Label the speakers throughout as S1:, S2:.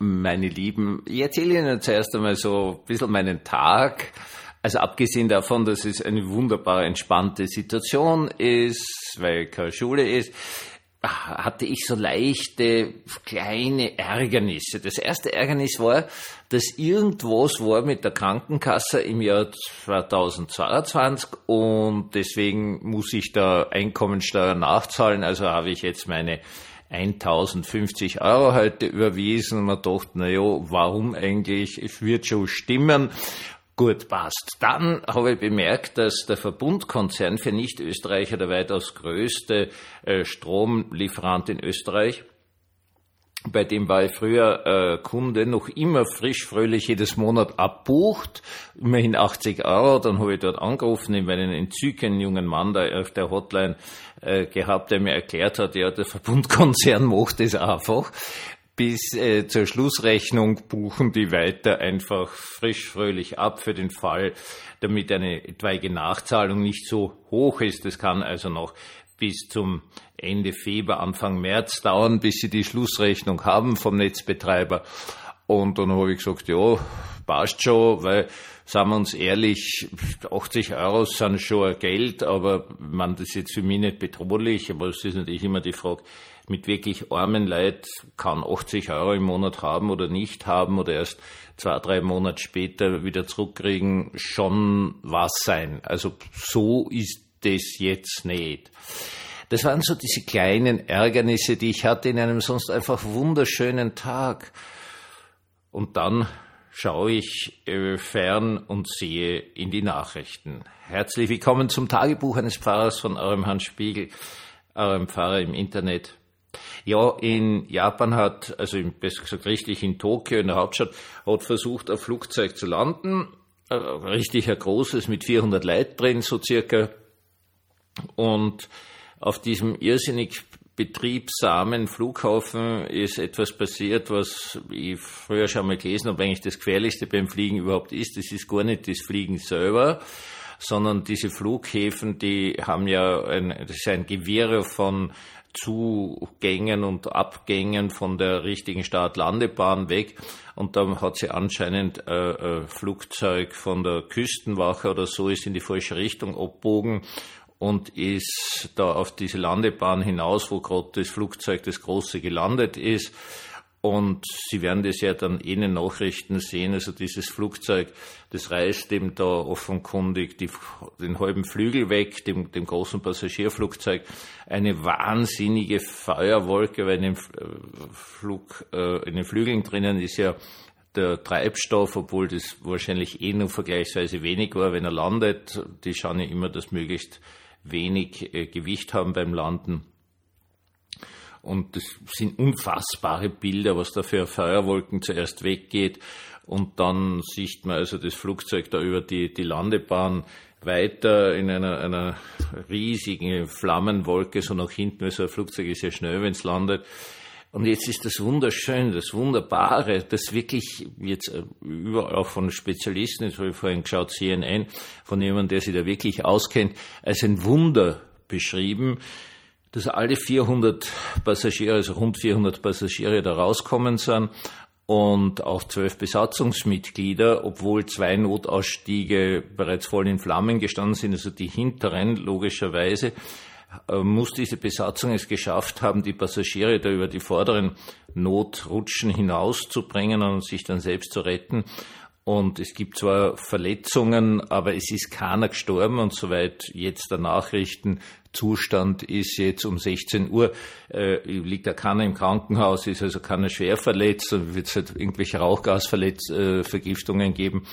S1: meine Lieben. Ich erzähle Ihnen zuerst einmal so ein bisschen meinen Tag. Also abgesehen davon, dass es eine wunderbar entspannte Situation ist, weil keine Schule ist, hatte ich so leichte kleine Ärgernisse. Das erste Ärgernis war, dass irgendwas war mit der Krankenkasse im Jahr 2022 und deswegen muss ich da Einkommensteuer nachzahlen. Also habe ich jetzt meine 1050 Euro heute überwiesen man dachte, na ja, warum eigentlich? Es wird schon stimmen. Gut, passt. Dann habe ich bemerkt, dass der Verbundkonzern für Nicht-Österreicher der weitaus größte äh, Stromlieferant in Österreich bei dem war ich früher äh, Kunde, noch immer frisch, fröhlich jedes Monat abbucht, immerhin 80 Euro. Dann habe ich dort angerufen, ich einen entzückenden jungen Mann da auf der Hotline äh, gehabt, der mir erklärt hat, ja, der Verbundkonzern macht das einfach bis äh, zur Schlussrechnung buchen die weiter einfach frisch fröhlich ab für den Fall, damit eine etwaige Nachzahlung nicht so hoch ist. Das kann also noch bis zum Ende Februar, Anfang März dauern, bis sie die Schlussrechnung haben vom Netzbetreiber. Und dann habe ich gesagt, ja, passt schon, weil, sagen wir uns ehrlich, 80 Euro sind schon Geld, aber man, das ist jetzt für mich nicht bedrohlich, aber es ist natürlich immer die Frage, mit wirklich armen Leid kann 80 Euro im Monat haben oder nicht haben oder erst zwei, drei Monate später wieder zurückkriegen, schon was sein. Also so ist das jetzt nicht. Das waren so diese kleinen Ärgernisse, die ich hatte in einem sonst einfach wunderschönen Tag. Und dann schaue ich äh, fern und sehe in die Nachrichten. Herzlich willkommen zum Tagebuch eines Pfarrers von eurem Hans Spiegel, eurem Pfarrer im Internet. Ja, in Japan hat, also besser gesagt richtig in Tokio, in der Hauptstadt, hat versucht, ein Flugzeug zu landen. Richtig ein großes mit 400 Leuten drin, so circa. Und auf diesem irrsinnig betriebsamen Flughafen ist etwas passiert, was ich früher schon mal gelesen habe, eigentlich das Gefährlichste beim Fliegen überhaupt ist. Das ist gar nicht das Fliegen selber, sondern diese Flughäfen, die haben ja ein, das ist ein Gewirr von Zugängen und Abgängen von der richtigen Start-Landebahn weg. Und da hat sie anscheinend äh, ein Flugzeug von der Küstenwache oder so ist in die falsche Richtung abbogen und ist da auf diese Landebahn hinaus, wo gerade das Flugzeug, das große, gelandet ist. Und Sie werden das ja dann in den Nachrichten sehen. Also dieses Flugzeug, das reißt eben da offenkundig die, den halben Flügel weg, dem, dem großen Passagierflugzeug. Eine wahnsinnige Feuerwolke, weil in dem Flug, äh, in den Flügeln drinnen ist ja der Treibstoff, obwohl das wahrscheinlich eh nur vergleichsweise wenig war, wenn er landet. Die schauen ja immer, dass möglichst wenig äh, Gewicht haben beim Landen. Und das sind unfassbare Bilder, was da für Feuerwolken zuerst weggeht. Und dann sieht man also das Flugzeug da über die, die Landebahn weiter in einer, einer riesigen Flammenwolke, so nach hinten, weil so ein Flugzeug ist ja schnell, wenn es landet. Und jetzt ist das Wunderschöne, das Wunderbare, das wirklich jetzt überall auch von Spezialisten, jetzt habe ich vorhin geschaut, CNN, von jemandem, der sich da wirklich auskennt, als ein Wunder beschrieben, dass alle 400 Passagiere, also rund 400 Passagiere da rauskommen sind und auch zwölf Besatzungsmitglieder, obwohl zwei Notausstiege bereits voll in Flammen gestanden sind, also die hinteren logischerweise, äh, muss diese Besatzung es geschafft haben, die Passagiere da über die vorderen Notrutschen hinauszubringen und sich dann selbst zu retten. Und es gibt zwar Verletzungen, aber es ist keiner gestorben und soweit jetzt der Nachrichtenzustand ist jetzt um 16 Uhr, äh, liegt da keiner im Krankenhaus, ist also keiner schwer verletzt und wird es halt irgendwelche Rauchgasvergiftungen äh, geben.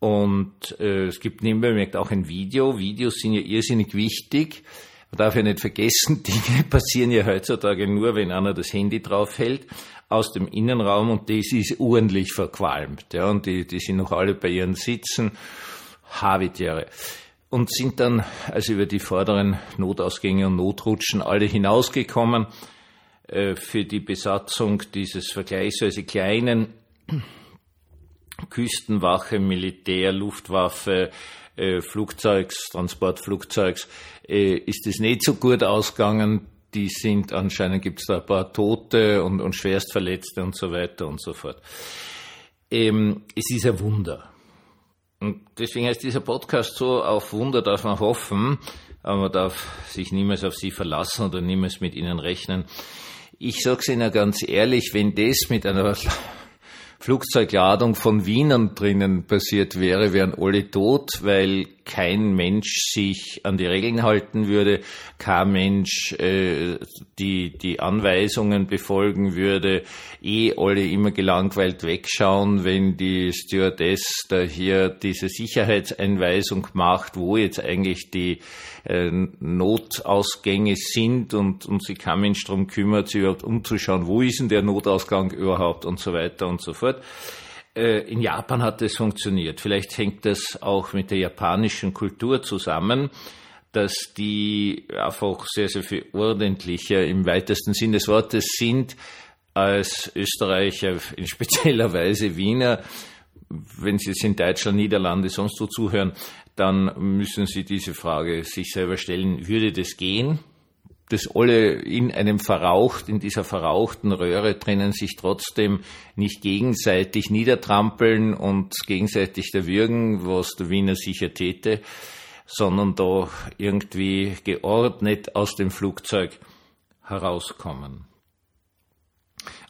S1: Und äh, es gibt nebenbei auch ein Video. Videos sind ja irrsinnig wichtig. Man darf ja nicht vergessen, Dinge passieren ja heutzutage nur, wenn einer das Handy draufhält aus dem Innenraum und das ist ordentlich verqualmt. Ja, und die, die sind noch alle bei ihren Sitzen, Havitiere. Und sind dann also über die vorderen Notausgänge und Notrutschen alle hinausgekommen äh, für die Besatzung dieses vergleichsweise kleinen Küstenwache, Militär, Luftwaffe, äh, Flugzeugs, Transportflugzeugs, äh, ist es nicht so gut ausgegangen. die sind anscheinend gibt es da ein paar Tote und, und Schwerstverletzte und so weiter und so fort. Ähm, es ist ein Wunder. Und deswegen heißt dieser Podcast so, auf Wunder darf man hoffen, aber man darf sich niemals auf sie verlassen oder niemals mit ihnen rechnen. Ich sage es Ihnen ganz ehrlich, wenn das mit einer Flugzeugladung von Wienern drinnen passiert wäre, wären alle tot, weil kein Mensch sich an die Regeln halten würde, kein Mensch äh, die, die Anweisungen befolgen würde, eh alle immer gelangweilt wegschauen, wenn die Stewardess da hier diese Sicherheitseinweisung macht, wo jetzt eigentlich die äh, Notausgänge sind und, und sich kein Mensch darum kümmert, sich überhaupt umzuschauen, wo ist denn der Notausgang überhaupt und so weiter und so fort. Äh, in Japan hat es funktioniert. Vielleicht hängt das auch mit der japanischen Kultur zusammen, dass die einfach sehr, sehr viel ordentlicher im weitesten Sinn des Wortes sind als Österreicher, in spezieller Weise Wiener. Wenn Sie es in Deutschland, Niederlande, sonst wo zuhören, dann müssen Sie diese Frage sich selber stellen, würde das gehen? Dass alle in einem verraucht, in dieser verrauchten Röhre drinnen sich trotzdem nicht gegenseitig niedertrampeln und gegenseitig erwürgen, was der Wiener sicher täte, sondern da irgendwie geordnet aus dem Flugzeug herauskommen.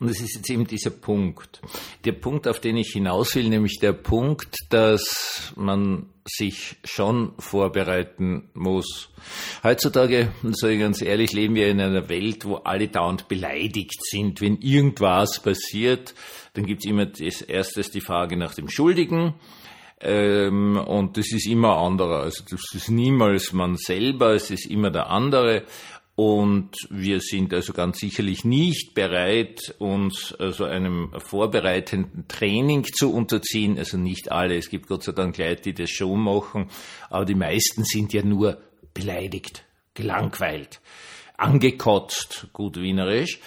S1: Und es ist jetzt eben dieser Punkt. Der Punkt, auf den ich hinaus will, nämlich der Punkt, dass man sich schon vorbereiten muss. Heutzutage, sage ich ganz ehrlich, leben wir in einer Welt, wo alle dauernd beleidigt sind. Wenn irgendwas passiert, dann gibt es immer als erstes die Frage nach dem Schuldigen. Ähm, und das ist immer anderer. Also das ist niemals man selber, es ist immer der andere. Und wir sind also ganz sicherlich nicht bereit, uns also einem vorbereitenden Training zu unterziehen. Also nicht alle. Es gibt Gott sei Dank Leute, die das schon machen. Aber die meisten sind ja nur beleidigt, gelangweilt, angekotzt, gut wienerisch.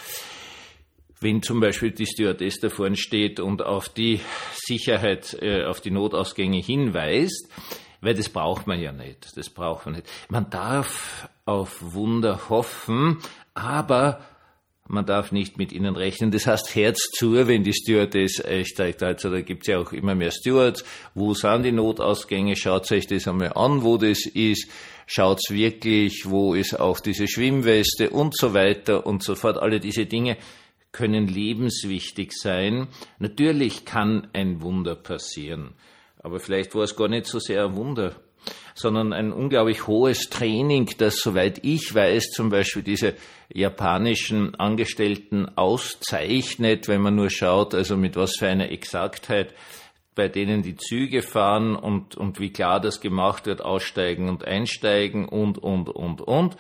S1: Wenn zum Beispiel die Stewardess da vorne steht und auf die Sicherheit, äh, auf die Notausgänge hinweist, weil das braucht man ja nicht. Das braucht man nicht. Man darf auf Wunder hoffen, aber man darf nicht mit ihnen rechnen. Das heißt, Herz zu, wenn die Stewardess steigt. Also da gibt's ja auch immer mehr Stewards. Wo sind die Notausgänge? Schaut euch das einmal an, wo das ist. Schaut's wirklich, wo ist auch diese Schwimmweste und so weiter und so fort. Alle diese Dinge können lebenswichtig sein. Natürlich kann ein Wunder passieren. Aber vielleicht war es gar nicht so sehr ein Wunder, sondern ein unglaublich hohes Training, das, soweit ich weiß, zum Beispiel diese japanischen Angestellten auszeichnet, wenn man nur schaut, also mit was für einer Exaktheit bei denen die Züge fahren und, und wie klar das gemacht wird, aussteigen und einsteigen und, und, und, und.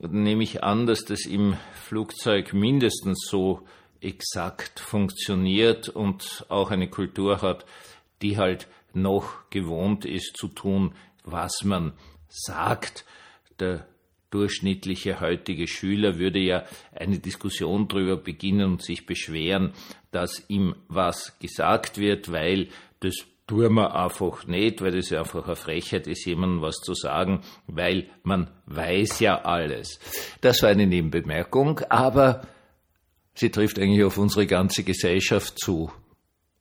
S1: Dann nehme ich an, dass das im Flugzeug mindestens so exakt funktioniert und auch eine Kultur hat, die halt noch gewohnt ist zu tun, was man sagt. Der durchschnittliche heutige Schüler würde ja eine Diskussion darüber beginnen und sich beschweren, dass ihm was gesagt wird, weil das tun wir einfach nicht, weil das ja einfach eine Frechheit ist, jemandem was zu sagen, weil man weiß ja alles. Das war eine Nebenbemerkung, aber sie trifft eigentlich auf unsere ganze Gesellschaft zu.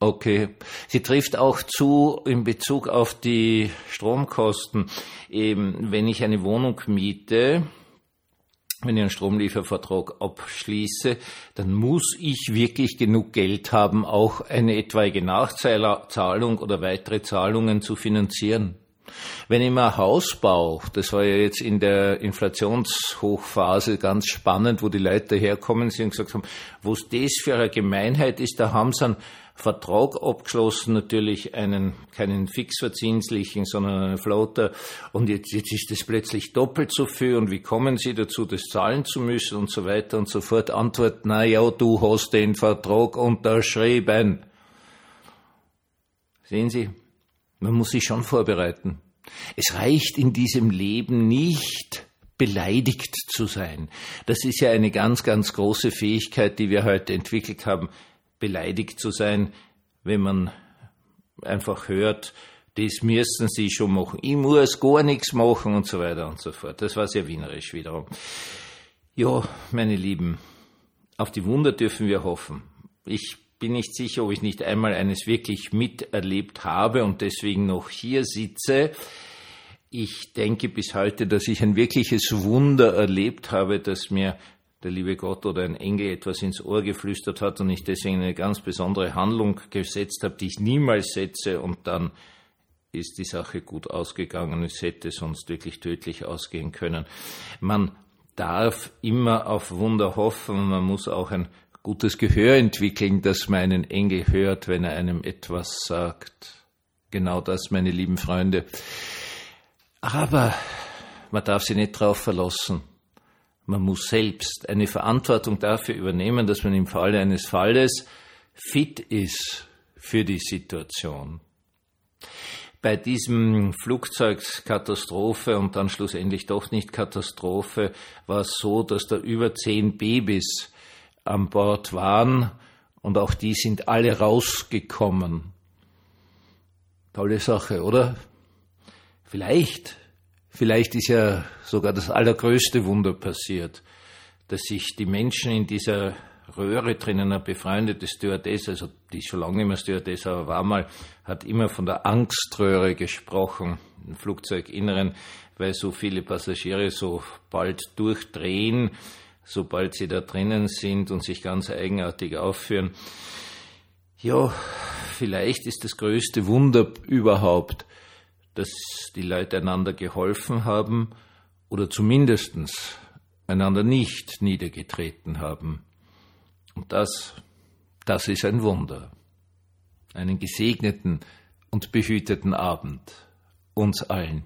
S1: Okay. Sie trifft auch zu in Bezug auf die Stromkosten. Eben, wenn ich eine Wohnung miete, wenn ich einen Stromliefervertrag abschließe, dann muss ich wirklich genug Geld haben, auch eine etwaige Nachzahlung oder weitere Zahlungen zu finanzieren. Wenn ich mir ein Haus baue, das war ja jetzt in der Inflationshochphase ganz spannend, wo die Leute herkommen sind und gesagt haben, was das für eine Gemeinheit ist, da haben sie einen Vertrag abgeschlossen, natürlich einen, keinen fixverzinslichen, sondern einen Floater. Und jetzt, jetzt ist das plötzlich doppelt so viel. Und wie kommen Sie dazu, das zahlen zu müssen und so weiter und so fort? Antwort, na ja, du hast den Vertrag unterschrieben. Sehen Sie, man muss sich schon vorbereiten. Es reicht in diesem Leben nicht, beleidigt zu sein. Das ist ja eine ganz, ganz große Fähigkeit, die wir heute entwickelt haben beleidigt zu sein, wenn man einfach hört, das müssen sie schon machen. Ich muss gar nichts machen und so weiter und so fort. Das war sehr wienerisch wiederum. Ja, meine Lieben, auf die Wunder dürfen wir hoffen. Ich bin nicht sicher, ob ich nicht einmal eines wirklich miterlebt habe und deswegen noch hier sitze. Ich denke bis heute, dass ich ein wirkliches Wunder erlebt habe, dass mir der liebe Gott oder ein Engel etwas ins Ohr geflüstert hat und ich deswegen eine ganz besondere Handlung gesetzt habe, die ich niemals setze und dann ist die Sache gut ausgegangen. Es hätte sonst wirklich tödlich ausgehen können. Man darf immer auf Wunder hoffen. Man muss auch ein gutes Gehör entwickeln, dass man einen Engel hört, wenn er einem etwas sagt. Genau das, meine lieben Freunde. Aber man darf sich nicht darauf verlassen. Man muss selbst eine Verantwortung dafür übernehmen, dass man im Falle eines Falles fit ist für die Situation bei diesem Flugzeugkatastrophe und dann schlussendlich doch nicht Katastrophe war es so, dass da über zehn Babys an Bord waren und auch die sind alle rausgekommen. Tolle Sache, oder? Vielleicht, vielleicht ist ja sogar das allergrößte Wunder passiert, dass sich die Menschen in dieser Röhre drinnen, eine befreundete Stewardess, also die schon lange nicht mehr Stewardess, aber war mal, hat immer von der Angströhre gesprochen im Flugzeuginneren, weil so viele Passagiere so bald durchdrehen, sobald sie da drinnen sind und sich ganz eigenartig aufführen. Ja, vielleicht ist das größte Wunder überhaupt, dass die Leute einander geholfen haben oder zumindestens einander nicht niedergetreten haben. Und das, das ist ein Wunder. Einen gesegneten und behüteten Abend uns allen.